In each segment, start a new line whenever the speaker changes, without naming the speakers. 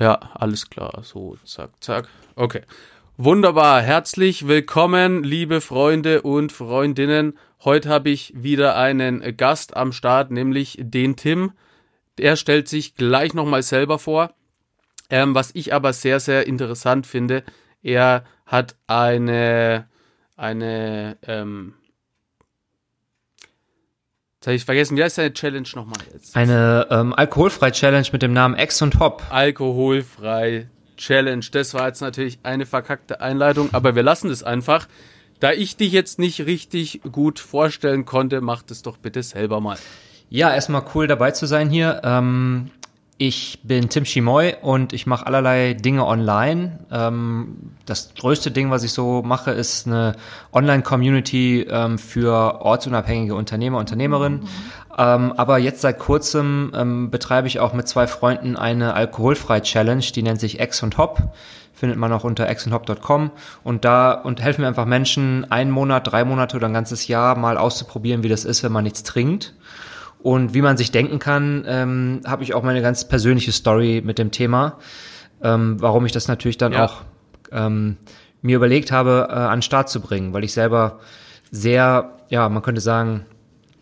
Ja, alles klar. So, zack, zack. Okay. Wunderbar. Herzlich willkommen, liebe Freunde und Freundinnen. Heute habe ich wieder einen Gast am Start, nämlich den Tim. Er stellt sich gleich nochmal selber vor. Ähm, was ich aber sehr, sehr interessant finde, er hat eine, eine, ähm, Jetzt habe ich vergessen, wie heißt deine Challenge nochmal jetzt?
Eine ähm, alkoholfrei Challenge mit dem Namen Ex und Hop.
Alkoholfrei Challenge. Das war jetzt natürlich eine verkackte Einleitung, aber wir lassen das einfach. Da ich dich jetzt nicht richtig gut vorstellen konnte, mach das doch bitte selber mal.
Ja, erstmal cool dabei zu sein hier. Ähm, ich bin Tim Schimoy und ich mache allerlei Dinge online. Ähm, das größte Ding, was ich so mache, ist eine Online-Community ähm, für ortsunabhängige Unternehmer, Unternehmerinnen. Mhm. Aber jetzt seit kurzem ähm, betreibe ich auch mit zwei Freunden eine Alkoholfrei-Challenge, die nennt sich X und Hop. Findet man auch unter xandhop.com und da und helfen wir einfach Menschen, einen Monat, drei Monate oder ein ganzes Jahr mal auszuprobieren, wie das ist, wenn man nichts trinkt. Und wie man sich denken kann, ähm, habe ich auch meine ganz persönliche Story mit dem Thema, ähm, warum ich das natürlich dann ja. auch ähm, mir überlegt habe, äh, an den Start zu bringen, weil ich selber sehr, ja, man könnte sagen,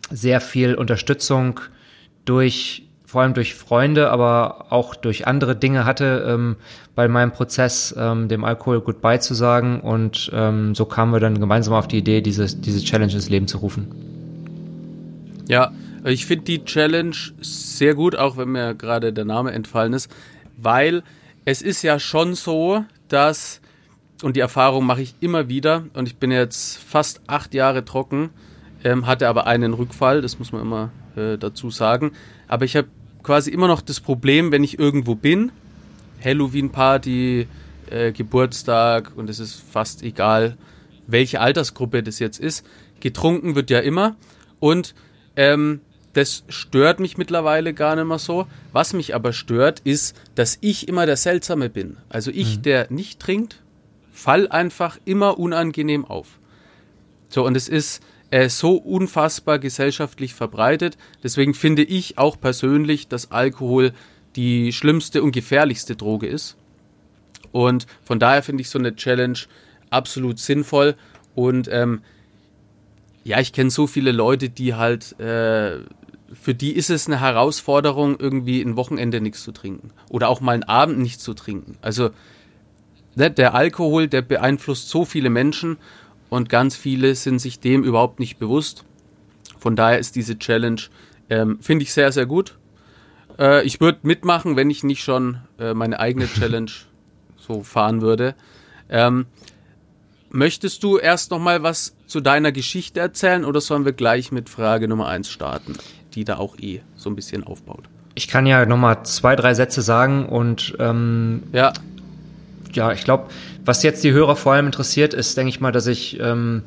sehr viel Unterstützung durch vor allem durch Freunde, aber auch durch andere Dinge hatte, ähm, bei meinem Prozess ähm, dem Alkohol Goodbye zu sagen. Und ähm, so kamen wir dann gemeinsam auf die Idee, diese, diese Challenge ins Leben zu rufen.
Ja, ich finde die Challenge sehr gut, auch wenn mir gerade der Name entfallen ist, weil es ist ja schon so, dass, und die Erfahrung mache ich immer wieder, und ich bin jetzt fast acht Jahre trocken, ähm, hatte aber einen Rückfall, das muss man immer äh, dazu sagen. Aber ich habe quasi immer noch das Problem, wenn ich irgendwo bin, Halloween-Party, äh, Geburtstag, und es ist fast egal, welche Altersgruppe das jetzt ist, getrunken wird ja immer. Und ähm, das stört mich mittlerweile gar nicht mehr so. Was mich aber stört, ist, dass ich immer der Seltsame bin. Also ich, mhm. der nicht trinkt, fall einfach immer unangenehm auf. So, und es ist äh, so unfassbar gesellschaftlich verbreitet. Deswegen finde ich auch persönlich, dass Alkohol die schlimmste und gefährlichste Droge ist. Und von daher finde ich so eine Challenge absolut sinnvoll. Und ähm, ja, ich kenne so viele Leute, die halt äh, für die ist es eine Herausforderung, irgendwie ein Wochenende nichts zu trinken. Oder auch mal einen Abend nichts zu trinken. Also ne, der Alkohol, der beeinflusst so viele Menschen und ganz viele sind sich dem überhaupt nicht bewusst. Von daher ist diese Challenge, ähm, finde ich sehr, sehr gut. Äh, ich würde mitmachen, wenn ich nicht schon äh, meine eigene Challenge so fahren würde. Ähm, möchtest du erst noch mal was zu deiner Geschichte erzählen oder sollen wir gleich mit Frage Nummer eins starten? Die da auch eh so ein bisschen aufbaut.
Ich kann ja nochmal zwei, drei Sätze sagen und ähm, ja. ja, ich glaube, was jetzt die Hörer vor allem interessiert, ist, denke ich mal, dass ich ähm,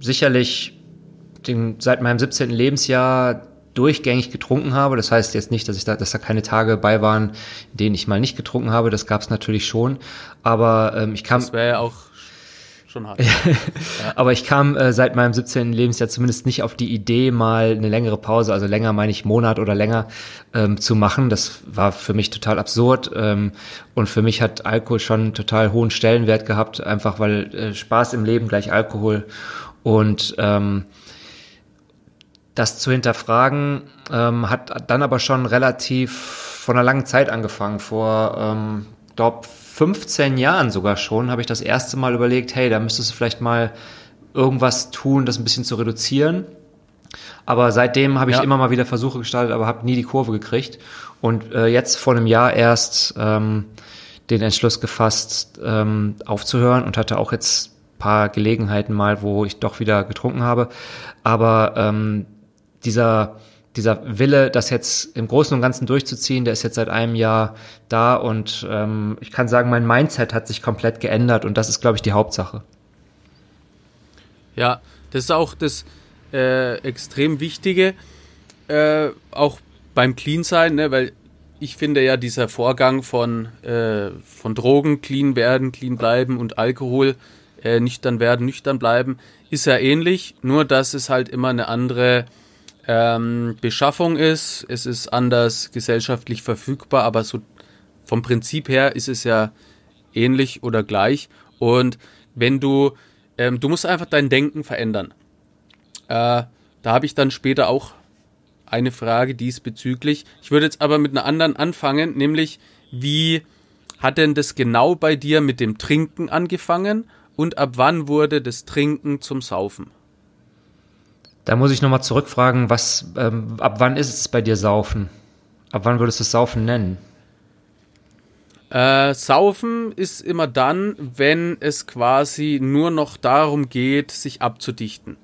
sicherlich den, seit meinem 17. Lebensjahr durchgängig getrunken habe. Das heißt jetzt nicht, dass ich da, dass da keine Tage bei waren, in denen ich mal nicht getrunken habe. Das gab es natürlich schon. Aber ähm, ich kam.
Das wäre ja auch schon hart.
Aber ich kam äh, seit meinem 17. Lebensjahr zumindest nicht auf die Idee, mal eine längere Pause, also länger meine ich Monat oder länger, ähm, zu machen. Das war für mich total absurd. Ähm, und für mich hat Alkohol schon einen total hohen Stellenwert gehabt, einfach weil äh, Spaß im Leben gleich Alkohol. Und ähm, das zu hinterfragen, ähm, hat dann aber schon relativ von einer langen Zeit angefangen, vor, ähm, glaube 15 Jahren sogar schon, habe ich das erste Mal überlegt, hey, da müsstest du vielleicht mal irgendwas tun, das ein bisschen zu reduzieren. Aber seitdem habe ich ja. immer mal wieder Versuche gestartet, aber habe nie die Kurve gekriegt. Und äh, jetzt vor einem Jahr erst ähm, den Entschluss gefasst, ähm, aufzuhören und hatte auch jetzt paar Gelegenheiten mal, wo ich doch wieder getrunken habe. Aber ähm, dieser dieser Wille, das jetzt im Großen und Ganzen durchzuziehen, der ist jetzt seit einem Jahr da und ähm, ich kann sagen, mein Mindset hat sich komplett geändert und das ist, glaube ich, die Hauptsache.
Ja, das ist auch das äh, extrem Wichtige, äh, auch beim Clean sein, ne, weil ich finde ja dieser Vorgang von, äh, von Drogen, clean werden, clean bleiben und Alkohol, äh, nüchtern werden, nüchtern bleiben, ist ja ähnlich, nur dass es halt immer eine andere ähm, Beschaffung ist. Es ist anders gesellschaftlich verfügbar, aber so vom Prinzip her ist es ja ähnlich oder gleich. Und wenn du, ähm, du musst einfach dein Denken verändern. Äh, da habe ich dann später auch eine Frage diesbezüglich. Ich würde jetzt aber mit einer anderen anfangen, nämlich wie hat denn das genau bei dir mit dem Trinken angefangen und ab wann wurde das Trinken zum Saufen?
Da muss ich nochmal zurückfragen, was, ähm, ab wann ist es bei dir Saufen? Ab wann würdest du es Saufen nennen?
Äh, Saufen ist immer dann, wenn es quasi nur noch darum geht, sich abzudichten.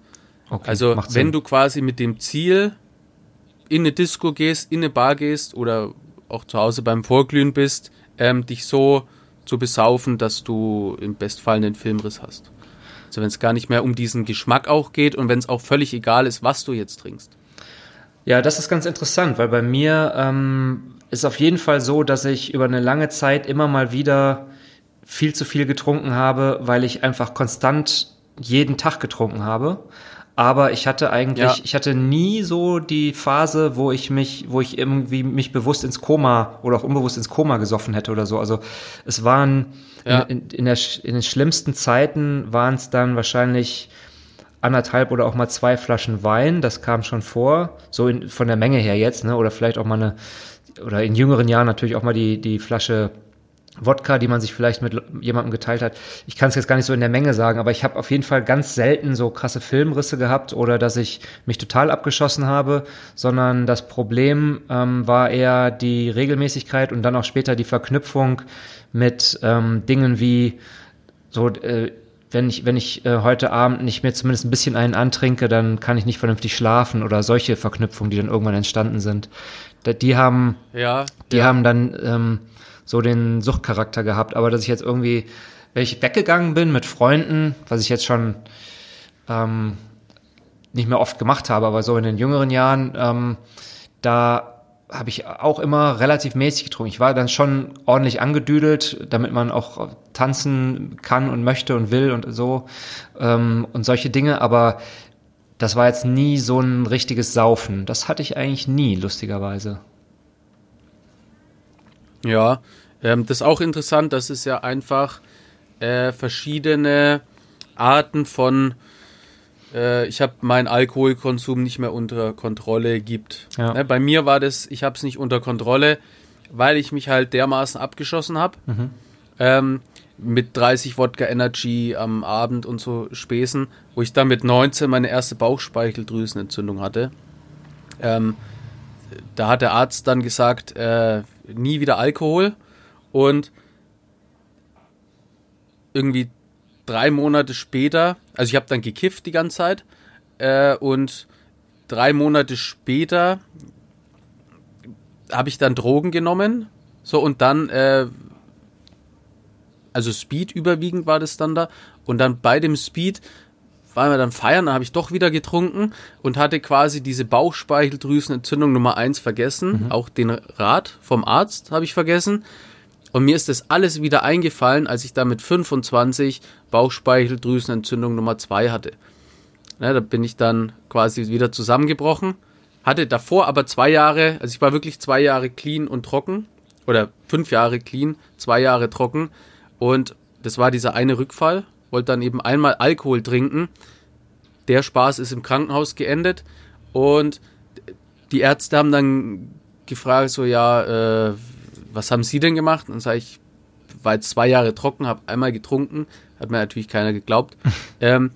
Okay, also wenn du quasi mit dem Ziel in eine Disco gehst, in eine Bar gehst oder auch zu Hause beim Vorglühen bist, ähm, dich so zu besaufen, dass du im Bestfall einen Filmriss hast. Also wenn es gar nicht mehr um diesen Geschmack auch geht und wenn es auch völlig egal ist, was du jetzt trinkst.
Ja, das ist ganz interessant, weil bei mir ähm, ist auf jeden Fall so, dass ich über eine lange Zeit immer mal wieder viel zu viel getrunken habe, weil ich einfach konstant jeden Tag getrunken habe aber ich hatte eigentlich, ja. ich hatte nie so die Phase, wo ich mich, wo ich irgendwie mich bewusst ins Koma oder auch unbewusst ins Koma gesoffen hätte oder so. Also es waren ja. in, in, der, in den schlimmsten Zeiten waren es dann wahrscheinlich anderthalb oder auch mal zwei Flaschen Wein. Das kam schon vor, so in, von der Menge her jetzt, ne? Oder vielleicht auch mal eine oder in jüngeren Jahren natürlich auch mal die die Flasche Wodka, die man sich vielleicht mit jemandem geteilt hat. Ich kann es jetzt gar nicht so in der Menge sagen, aber ich habe auf jeden Fall ganz selten so krasse Filmrisse gehabt oder dass ich mich total abgeschossen habe, sondern das Problem ähm, war eher die Regelmäßigkeit und dann auch später die Verknüpfung mit ähm, Dingen wie so äh, wenn ich, wenn ich äh, heute Abend nicht mehr zumindest ein bisschen einen antrinke, dann kann ich nicht vernünftig schlafen oder solche Verknüpfungen, die dann irgendwann entstanden sind. Die haben, ja, die ja. haben dann ähm, so den Suchtcharakter gehabt. Aber dass ich jetzt irgendwie, wenn ich weggegangen bin mit Freunden, was ich jetzt schon ähm, nicht mehr oft gemacht habe, aber so in den jüngeren Jahren, ähm, da habe ich auch immer relativ mäßig getrunken. Ich war dann schon ordentlich angedüdelt, damit man auch tanzen kann und möchte und will und so ähm, und solche Dinge. Aber das war jetzt nie so ein richtiges Saufen. Das hatte ich eigentlich nie, lustigerweise.
Ja, ähm, das ist auch interessant, dass es ja einfach äh, verschiedene Arten von äh, ich habe meinen Alkoholkonsum nicht mehr unter Kontrolle gibt. Ja. Ne, bei mir war das, ich habe es nicht unter Kontrolle, weil ich mich halt dermaßen abgeschossen habe. Mhm. Ähm, mit 30 Wodka Energy am Abend und so Späßen, wo ich dann mit 19 meine erste Bauchspeicheldrüsenentzündung hatte. Ähm, da hat der Arzt dann gesagt, äh, nie wieder Alkohol. Und irgendwie drei Monate später, also ich habe dann gekifft die ganze Zeit äh, und drei Monate später habe ich dann Drogen genommen, so und dann, äh, also Speed überwiegend war das dann da. Und dann bei dem Speed waren wir dann feiern, dann habe ich doch wieder getrunken und hatte quasi diese Bauchspeicheldrüsenentzündung Nummer eins vergessen, mhm. auch den Rat vom Arzt habe ich vergessen und mir ist das alles wieder eingefallen, als ich da mit 25 Bauchspeicheldrüsenentzündung Nummer 2 hatte. Ja, da bin ich dann quasi wieder zusammengebrochen. Hatte davor aber zwei Jahre, also ich war wirklich zwei Jahre clean und trocken. Oder fünf Jahre clean, zwei Jahre trocken. Und das war dieser eine Rückfall. Wollte dann eben einmal Alkohol trinken. Der Spaß ist im Krankenhaus geendet. Und die Ärzte haben dann gefragt, so ja, äh, was haben Sie denn gemacht? Und dann sage ich, war jetzt zwei Jahre trocken, habe einmal getrunken, hat mir natürlich keiner geglaubt. ähm,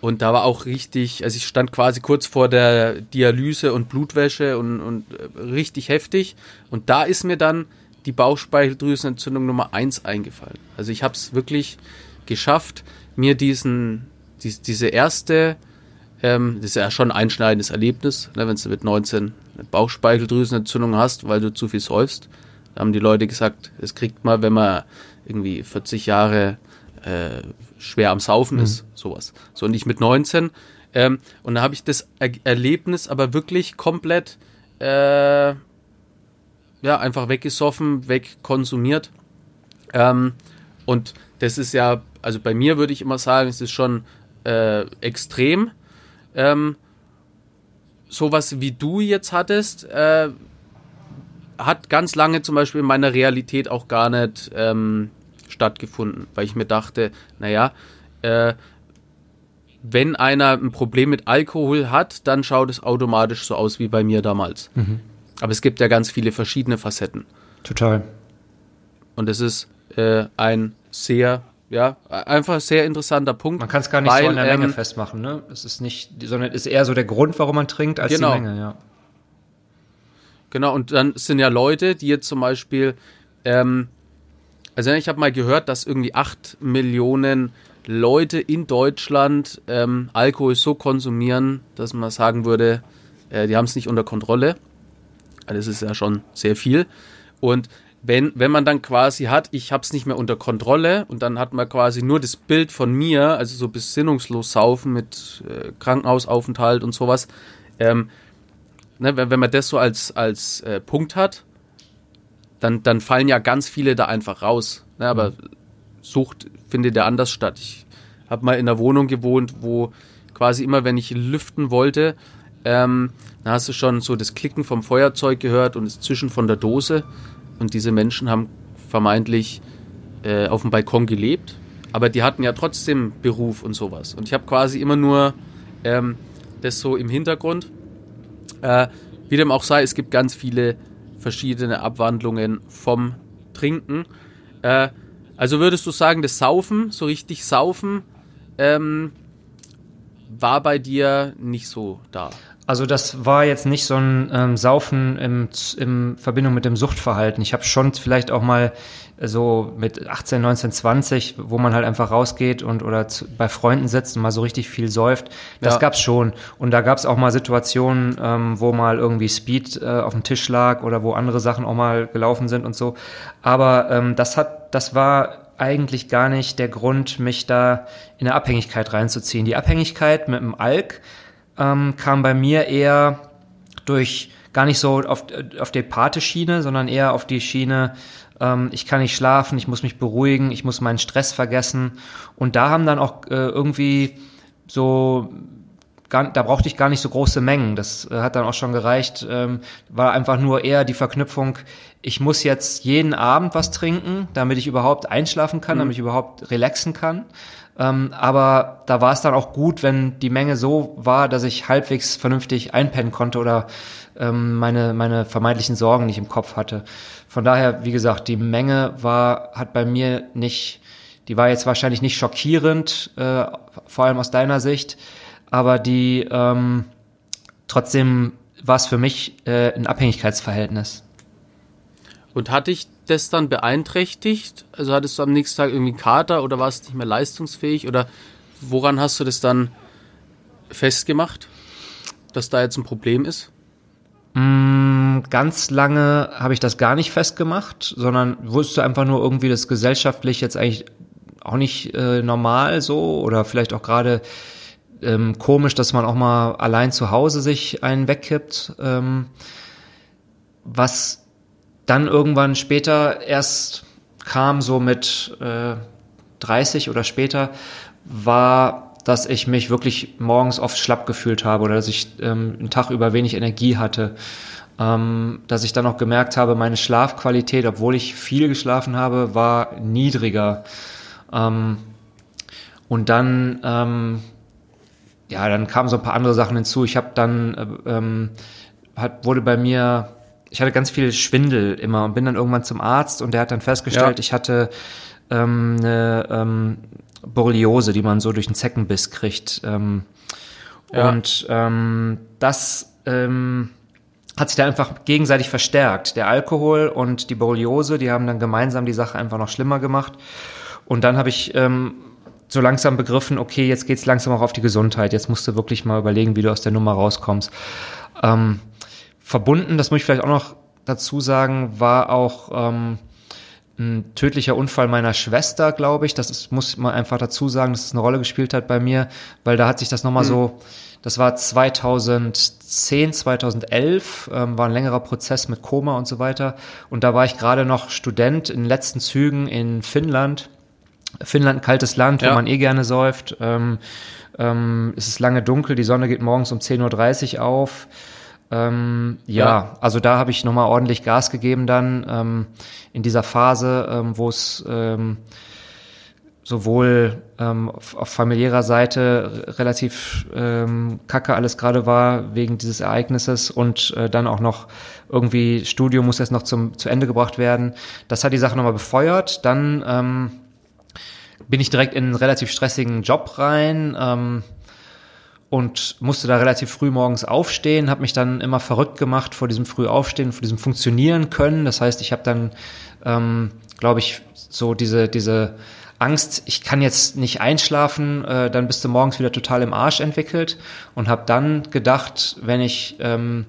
und da war auch richtig, also ich stand quasi kurz vor der Dialyse und Blutwäsche und, und äh, richtig heftig. Und da ist mir dann die Bauchspeicheldrüsenentzündung Nummer eins eingefallen. Also ich habe es wirklich geschafft, mir diesen, die, diese erste, ähm, das ist ja schon ein einschneidendes Erlebnis, ne, wenn du mit 19 eine Bauchspeicheldrüsenentzündung hast, weil du zu viel säufst. Da haben die Leute gesagt, es kriegt man, wenn man irgendwie 40 Jahre äh, schwer am Saufen mhm. ist, sowas. So und ich mit 19. Ähm, und da habe ich das er Erlebnis aber wirklich komplett äh, ja, einfach weggesoffen, wegkonsumiert. Ähm, und das ist ja, also bei mir würde ich immer sagen, es ist schon äh, extrem. Ähm, sowas wie du jetzt hattest, äh, hat ganz lange zum Beispiel in meiner Realität auch gar nicht ähm, stattgefunden, weil ich mir dachte, naja, äh, wenn einer ein Problem mit Alkohol hat, dann schaut es automatisch so aus wie bei mir damals. Mhm. Aber es gibt ja ganz viele verschiedene Facetten.
Total.
Und es ist äh, ein sehr, ja, einfach sehr interessanter Punkt.
Man kann es gar nicht weil, so an der Menge ähm, festmachen, ne? Es ist nicht, sondern es ist eher so der Grund, warum man trinkt, als genau. die Menge, ja.
Genau, und dann sind ja Leute, die jetzt zum Beispiel, ähm, also ich habe mal gehört, dass irgendwie acht Millionen Leute in Deutschland ähm, Alkohol so konsumieren, dass man sagen würde, äh, die haben es nicht unter Kontrolle. Das ist ja schon sehr viel. Und wenn, wenn man dann quasi hat, ich habe es nicht mehr unter Kontrolle und dann hat man quasi nur das Bild von mir, also so besinnungslos saufen mit äh, Krankenhausaufenthalt und sowas, ähm, ne, wenn, man das so als, als äh, Punkt hat, dann, dann fallen ja ganz viele da einfach raus. Ne, aber mhm. Sucht findet ja anders statt. Ich habe mal in einer Wohnung gewohnt, wo quasi immer, wenn ich lüften wollte, ähm, dann hast du schon so das Klicken vom Feuerzeug gehört und das Zischen von der Dose. Und diese Menschen haben vermeintlich äh, auf dem Balkon gelebt, aber die hatten ja trotzdem Beruf und sowas. Und ich habe quasi immer nur ähm, das so im Hintergrund. Äh, wie dem auch sei, es gibt ganz viele verschiedene Abwandlungen vom Trinken. Äh, also würdest du sagen, das Saufen, so richtig Saufen, ähm, war bei dir nicht so da?
Also das war jetzt nicht so ein ähm, Saufen im, im Verbindung mit dem Suchtverhalten. Ich habe schon vielleicht auch mal so mit 18, 19, 20, wo man halt einfach rausgeht und oder zu, bei Freunden sitzt und mal so richtig viel säuft. Das ja. gab's schon. Und da gab's auch mal Situationen, ähm, wo mal irgendwie Speed äh, auf dem Tisch lag oder wo andere Sachen auch mal gelaufen sind und so. Aber ähm, das hat, das war eigentlich gar nicht der Grund, mich da in eine Abhängigkeit reinzuziehen. Die Abhängigkeit mit dem Alk ähm, kam bei mir eher durch gar nicht so auf, auf die Pate-Schiene, sondern eher auf die Schiene, ähm, ich kann nicht schlafen, ich muss mich beruhigen, ich muss meinen Stress vergessen. Und da haben dann auch äh, irgendwie so Gar, da brauchte ich gar nicht so große Mengen. Das äh, hat dann auch schon gereicht. Ähm, war einfach nur eher die Verknüpfung, ich muss jetzt jeden Abend was trinken, damit ich überhaupt einschlafen kann, mhm. damit ich überhaupt relaxen kann. Ähm, aber da war es dann auch gut, wenn die Menge so war, dass ich halbwegs vernünftig einpennen konnte oder ähm, meine, meine vermeintlichen Sorgen nicht im Kopf hatte. Von daher, wie gesagt, die Menge war, hat bei mir nicht, die war jetzt wahrscheinlich nicht schockierend, äh, vor allem aus deiner Sicht, aber die ähm, trotzdem war es für mich äh, ein Abhängigkeitsverhältnis.
Und hatte ich das dann beeinträchtigt? Also hattest du am nächsten Tag irgendwie Kater oder warst nicht mehr leistungsfähig? Oder woran hast du das dann festgemacht, dass da jetzt ein Problem ist?
Mm, ganz lange habe ich das gar nicht festgemacht, sondern wusste einfach nur irgendwie, das gesellschaftlich jetzt eigentlich auch nicht äh, normal so oder vielleicht auch gerade ähm, komisch, dass man auch mal allein zu Hause sich einen wegkippt. Ähm, was dann irgendwann später erst kam, so mit äh, 30 oder später, war, dass ich mich wirklich morgens oft schlapp gefühlt habe oder dass ich ähm, einen Tag über wenig Energie hatte. Ähm, dass ich dann auch gemerkt habe, meine Schlafqualität, obwohl ich viel geschlafen habe, war niedriger. Ähm, und dann, ähm, ja, dann kamen so ein paar andere Sachen hinzu. Ich habe dann, äh, ähm, hat, wurde bei mir ich hatte ganz viel Schwindel immer und bin dann irgendwann zum Arzt und der hat dann festgestellt, ja. ich hatte ähm, eine ähm, Borreliose, die man so durch einen Zeckenbiss kriegt. Ähm, ja. Und ähm, das ähm, hat sich dann einfach gegenseitig verstärkt. Der Alkohol und die Borreliose, die haben dann gemeinsam die Sache einfach noch schlimmer gemacht. Und dann habe ich ähm, so langsam begriffen, okay, jetzt geht's langsam auch auf die Gesundheit. Jetzt musst du wirklich mal überlegen, wie du aus der Nummer rauskommst. Ähm, verbunden, das muss ich vielleicht auch noch dazu sagen, war auch ähm, ein tödlicher Unfall meiner Schwester, glaube ich. Das ist, muss man einfach dazu sagen, dass es eine Rolle gespielt hat bei mir, weil da hat sich das nochmal mhm. so, das war 2010, 2011, ähm, war ein längerer Prozess mit Koma und so weiter. Und da war ich gerade noch Student in den letzten Zügen in Finnland. Finnland, ein kaltes Land, ja. wo man eh gerne säuft. Ähm, ähm, es ist lange dunkel, die Sonne geht morgens um 10.30 Uhr auf. Ähm, ja, ja, also da habe ich nochmal ordentlich Gas gegeben dann ähm, in dieser Phase, ähm, wo es ähm, sowohl ähm, auf, auf familiärer Seite relativ ähm, kacke alles gerade war wegen dieses Ereignisses und äh, dann auch noch irgendwie Studium muss jetzt noch zum, zu Ende gebracht werden. Das hat die Sache nochmal befeuert. Dann bin ich direkt in einen relativ stressigen Job rein. Und musste da relativ früh morgens aufstehen, habe mich dann immer verrückt gemacht vor diesem früh aufstehen, vor diesem funktionieren können. Das heißt, ich habe dann, ähm, glaube ich, so diese diese Angst, ich kann jetzt nicht einschlafen, äh, dann bist du morgens wieder total im Arsch entwickelt und habe dann gedacht, wenn ich ähm,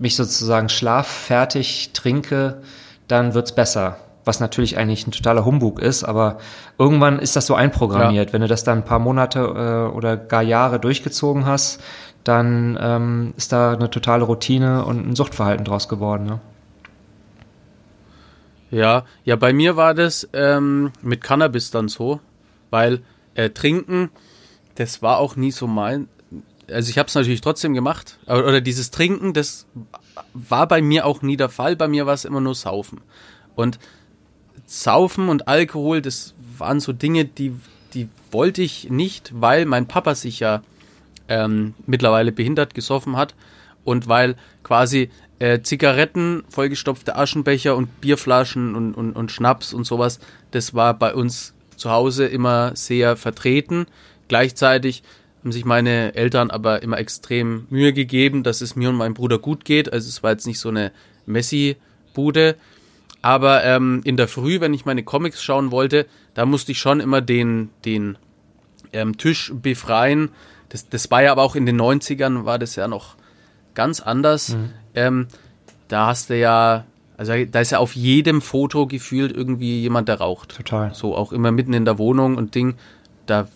mich sozusagen schlaffertig trinke, dann wird's besser was natürlich eigentlich ein totaler Humbug ist, aber irgendwann ist das so einprogrammiert. Ja. Wenn du das dann ein paar Monate äh, oder gar Jahre durchgezogen hast, dann ähm, ist da eine totale Routine und ein Suchtverhalten draus geworden. Ne?
Ja, ja, bei mir war das ähm, mit Cannabis dann so, weil äh, Trinken, das war auch nie so mein. Also ich habe es natürlich trotzdem gemacht, oder dieses Trinken, das war bei mir auch nie der Fall. Bei mir war es immer nur Saufen. Und Saufen und Alkohol, das waren so Dinge, die, die wollte ich nicht, weil mein Papa sich ja ähm, mittlerweile behindert gesoffen hat und weil quasi äh, Zigaretten, vollgestopfte Aschenbecher und Bierflaschen und, und, und Schnaps und sowas, das war bei uns zu Hause immer sehr vertreten. Gleichzeitig haben sich meine Eltern aber immer extrem Mühe gegeben, dass es mir und meinem Bruder gut geht. Also es war jetzt nicht so eine Messi-Bude. Aber ähm, in der Früh, wenn ich meine Comics schauen wollte, da musste ich schon immer den, den ähm, Tisch befreien. Das, das war ja aber auch in den 90ern, war das ja noch ganz anders. Mhm. Ähm, da hast du ja, also da ist ja auf jedem Foto gefühlt irgendwie jemand, der raucht.
Total.
So auch immer mitten in der Wohnung und Ding. Da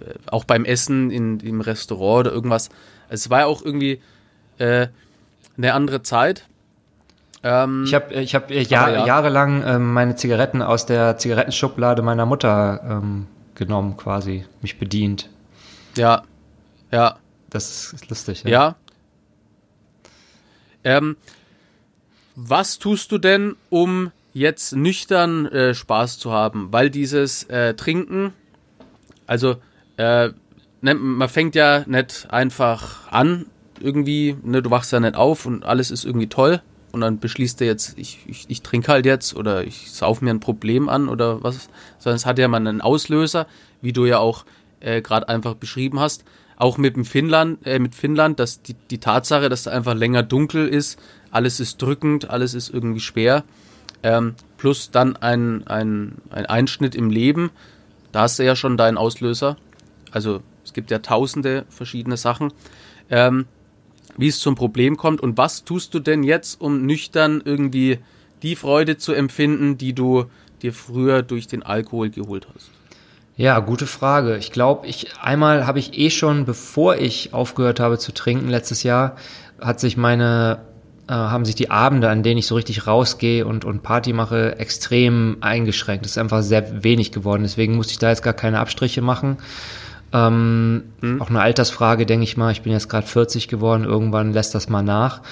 äh, auch beim Essen in, im Restaurant oder irgendwas. Also es war ja auch irgendwie äh, eine andere Zeit.
Ähm, ich habe ich hab Jahr, ja. jahrelang ähm, meine Zigaretten aus der Zigarettenschublade meiner Mutter ähm, genommen, quasi, mich bedient.
Ja, ja.
Das ist lustig.
Ja. ja. Ähm, was tust du denn, um jetzt nüchtern äh, Spaß zu haben? Weil dieses äh, Trinken, also äh, ne, man fängt ja nicht einfach an, irgendwie, ne, du wachst ja nicht auf und alles ist irgendwie toll, und dann beschließt er jetzt, ich, ich, ich trinke halt jetzt oder ich sauf mir ein Problem an oder was, sondern es hat ja mal einen Auslöser, wie du ja auch äh, gerade einfach beschrieben hast. Auch mit dem Finnland, äh, mit Finnland, dass die, die Tatsache, dass es einfach länger dunkel ist, alles ist drückend, alles ist irgendwie schwer, ähm, plus dann ein, ein, ein Einschnitt im Leben, da hast du ja schon deinen Auslöser. Also es gibt ja tausende verschiedene Sachen. Ähm, wie es zum Problem kommt und was tust du denn jetzt, um nüchtern irgendwie die Freude zu empfinden, die du dir früher durch den Alkohol geholt hast?
Ja, gute Frage. Ich glaube, ich einmal habe ich eh schon, bevor ich aufgehört habe zu trinken letztes Jahr, hat sich meine äh, haben sich die Abende, an denen ich so richtig rausgehe und, und Party mache, extrem eingeschränkt. Es ist einfach sehr wenig geworden. Deswegen musste ich da jetzt gar keine Abstriche machen. Ähm, mhm. Auch eine Altersfrage, denke ich mal. Ich bin jetzt gerade 40 geworden, irgendwann lässt das mal nach.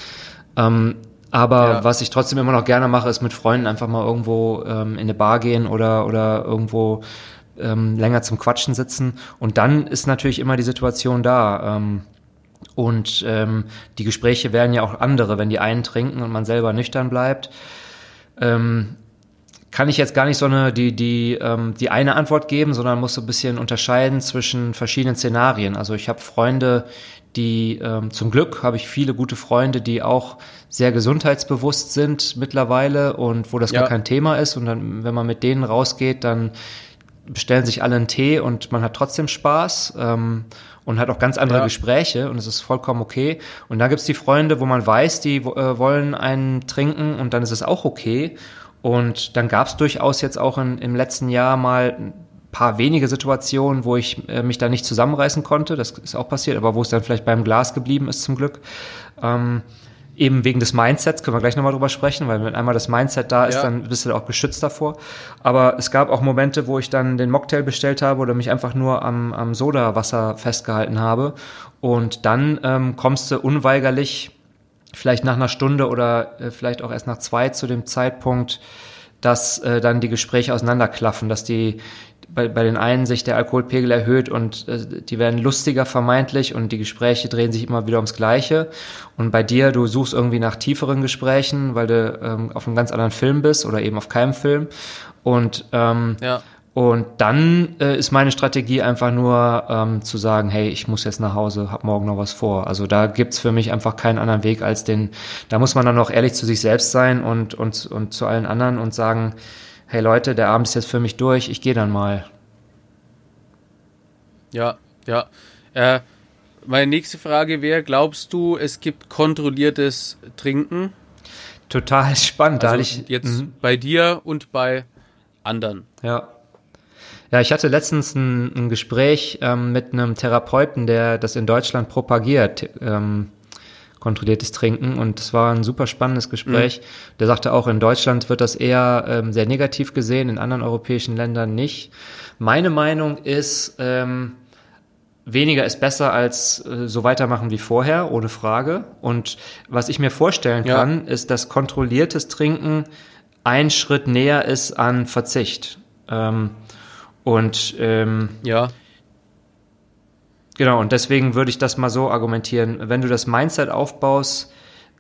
Ähm, aber ja. was ich trotzdem immer noch gerne mache, ist mit Freunden einfach mal irgendwo ähm, in eine Bar gehen oder, oder irgendwo ähm, länger zum Quatschen sitzen. Und dann ist natürlich immer die Situation da. Ähm, und ähm, die Gespräche werden ja auch andere, wenn die einen trinken und man selber nüchtern bleibt. Ähm, kann ich jetzt gar nicht so eine, die, die, ähm, die eine Antwort geben, sondern muss so ein bisschen unterscheiden zwischen verschiedenen Szenarien. Also ich habe Freunde, die ähm, zum Glück habe ich viele gute Freunde, die auch sehr gesundheitsbewusst sind mittlerweile und wo das ja. gar kein Thema ist. Und dann, wenn man mit denen rausgeht, dann bestellen sich alle einen Tee und man hat trotzdem Spaß ähm, und hat auch ganz andere ja. Gespräche und es ist vollkommen okay. Und da gibt's die Freunde, wo man weiß, die äh, wollen einen trinken und dann ist es auch okay. Und dann gab es durchaus jetzt auch in, im letzten Jahr mal ein paar wenige Situationen, wo ich äh, mich da nicht zusammenreißen konnte. Das ist auch passiert, aber wo es dann vielleicht beim Glas geblieben ist zum Glück. Ähm, eben wegen des Mindsets, können wir gleich nochmal drüber sprechen, weil wenn einmal das Mindset da ist, ja. dann bist du auch geschützt davor. Aber es gab auch Momente, wo ich dann den Mocktail bestellt habe oder mich einfach nur am, am Sodawasser festgehalten habe. Und dann ähm, kommst du unweigerlich vielleicht nach einer Stunde oder äh, vielleicht auch erst nach zwei zu dem Zeitpunkt, dass äh, dann die Gespräche auseinanderklaffen, dass die bei, bei den einen sich der Alkoholpegel erhöht und äh, die werden lustiger vermeintlich und die Gespräche drehen sich immer wieder ums Gleiche. Und bei dir, du suchst irgendwie nach tieferen Gesprächen, weil du ähm, auf einem ganz anderen Film bist oder eben auf keinem Film. Und ähm, ja. Und dann äh, ist meine Strategie einfach nur ähm, zu sagen, hey, ich muss jetzt nach Hause, hab morgen noch was vor. Also da gibt's für mich einfach keinen anderen Weg als den, da muss man dann auch ehrlich zu sich selbst sein und, und, und zu allen anderen und sagen, hey Leute, der Abend ist jetzt für mich durch, ich gehe dann mal.
Ja, ja. Äh, meine nächste Frage wäre, glaubst du, es gibt kontrolliertes Trinken?
Total spannend.
Also da ich jetzt mhm. bei dir und bei anderen.
Ja. Ja, ich hatte letztens ein, ein Gespräch ähm, mit einem Therapeuten, der das in Deutschland propagiert, ähm, kontrolliertes Trinken. Und es war ein super spannendes Gespräch. Mhm. Der sagte auch, in Deutschland wird das eher ähm, sehr negativ gesehen, in anderen europäischen Ländern nicht. Meine Meinung ist, ähm, weniger ist besser als äh, so weitermachen wie vorher, ohne Frage. Und was ich mir vorstellen kann, ja. ist, dass kontrolliertes Trinken ein Schritt näher ist an Verzicht. Ähm, und ähm,
ja.
Genau, und deswegen würde ich das mal so argumentieren. Wenn du das Mindset aufbaust,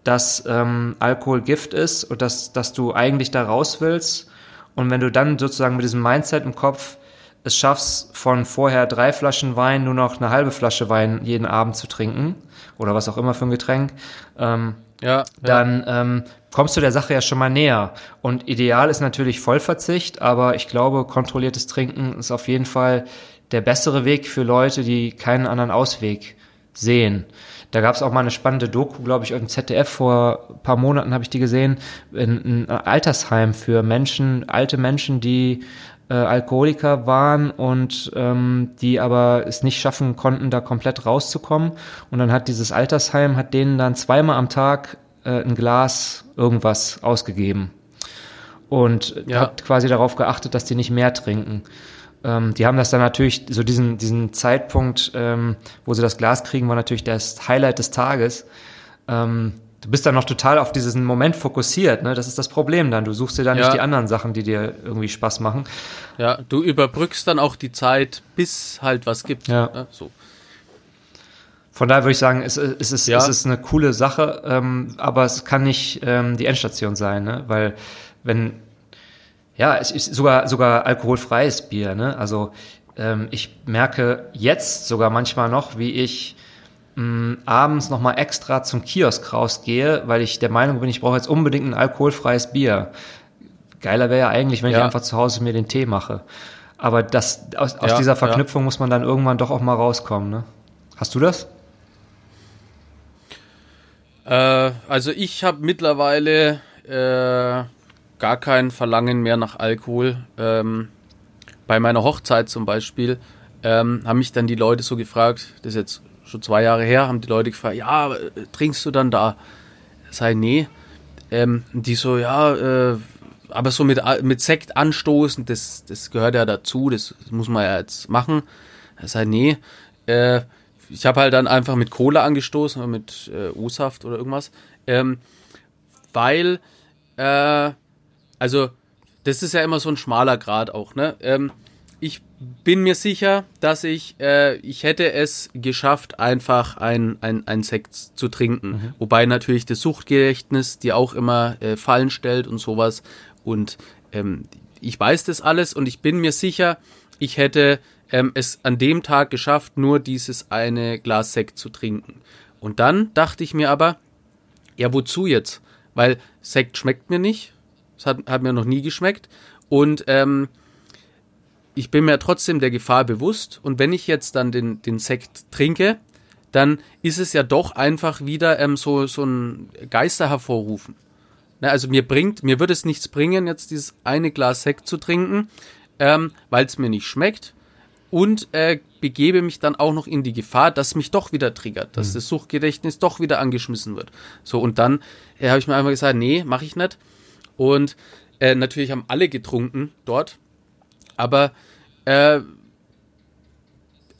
dass ähm, Alkohol Gift ist und dass, dass du eigentlich da raus willst, und wenn du dann sozusagen mit diesem Mindset im Kopf es schaffst, von vorher drei Flaschen Wein nur noch eine halbe Flasche Wein jeden Abend zu trinken, oder was auch immer für ein Getränk, ähm, ja, dann ja. Ähm, kommst du der Sache ja schon mal näher. Und ideal ist natürlich Vollverzicht, aber ich glaube, kontrolliertes Trinken ist auf jeden Fall der bessere Weg für Leute, die keinen anderen Ausweg sehen. Da gab es auch mal eine spannende Doku, glaube ich, im ZDF vor ein paar Monaten habe ich die gesehen, ein Altersheim für Menschen, alte Menschen, die äh, Alkoholiker waren und ähm, die aber es nicht schaffen konnten, da komplett rauszukommen. Und dann hat dieses Altersheim hat denen dann zweimal am Tag äh, ein Glas irgendwas ausgegeben und ja. hat quasi darauf geachtet, dass die nicht mehr trinken. Ähm, die haben das dann natürlich, so diesen, diesen Zeitpunkt, ähm, wo sie das Glas kriegen, war natürlich das Highlight des Tages. Ähm, du bist dann noch total auf diesen Moment fokussiert, ne? Das ist das Problem dann. Du suchst dir dann ja. nicht die anderen Sachen, die dir irgendwie Spaß machen.
Ja, du überbrückst dann auch die Zeit, bis halt was gibt.
Ja.
Ne? So.
Von daher würde ich sagen, es, es, ist, ja. es ist eine coole Sache, ähm, aber es kann nicht ähm, die Endstation sein, ne? weil wenn, ja, es ist sogar, sogar alkoholfreies Bier, ne? also ähm, ich merke jetzt sogar manchmal noch, wie ich mh, mm, abends nochmal extra zum Kiosk rausgehe, weil ich der Meinung bin, ich brauche jetzt unbedingt ein alkoholfreies Bier. Geiler wäre ja eigentlich, wenn ja. ich einfach zu Hause mir den Tee mache. Aber das, aus, aus ja, dieser Verknüpfung muss man dann irgendwann doch auch mal rauskommen. Ne? Hast du das?
Äh, also ich habe mittlerweile äh, gar kein Verlangen mehr nach Alkohol. Ähm, bei meiner Hochzeit zum Beispiel ähm, haben mich dann die Leute so gefragt, das ist jetzt schon zwei Jahre her, haben die Leute gefragt, ja, trinkst du dann da? Sei nee. Ähm, die so, ja, äh, aber so mit, mit Sekt anstoßen, das, das gehört ja dazu, das, das muss man ja jetzt machen. Sei nee. Äh, ich habe halt dann einfach mit Cola angestoßen oder mit äh, O-Saft oder irgendwas. Ähm, weil, äh, also, das ist ja immer so ein schmaler Grad auch, ne? Ähm, ich bin mir sicher, dass ich, äh, ich hätte es geschafft, einfach ein, ein, ein Sekt zu trinken. Mhm. Wobei natürlich das Suchtgedächtnis dir auch immer äh, Fallen stellt und sowas. Und ähm, ich weiß das alles und ich bin mir sicher, ich hätte ähm, es an dem Tag geschafft, nur dieses eine Glas Sekt zu trinken. Und dann dachte ich mir aber, ja, wozu jetzt? Weil Sekt schmeckt mir nicht. Es hat, hat mir noch nie geschmeckt. Und ähm, ich bin mir trotzdem der Gefahr bewusst. Und wenn ich jetzt dann den, den Sekt trinke, dann ist es ja doch einfach wieder ähm, so, so ein Geister hervorrufen. Ne, also mir bringt, mir wird es nichts bringen, jetzt dieses eine Glas Sekt zu trinken, ähm, weil es mir nicht schmeckt und äh, begebe mich dann auch noch in die Gefahr, dass mich doch wieder triggert, dass mhm. das Suchtgedächtnis doch wieder angeschmissen wird. So, und dann äh, habe ich mir einfach gesagt, nee, mache ich nicht. Und äh, natürlich haben alle getrunken dort, aber äh,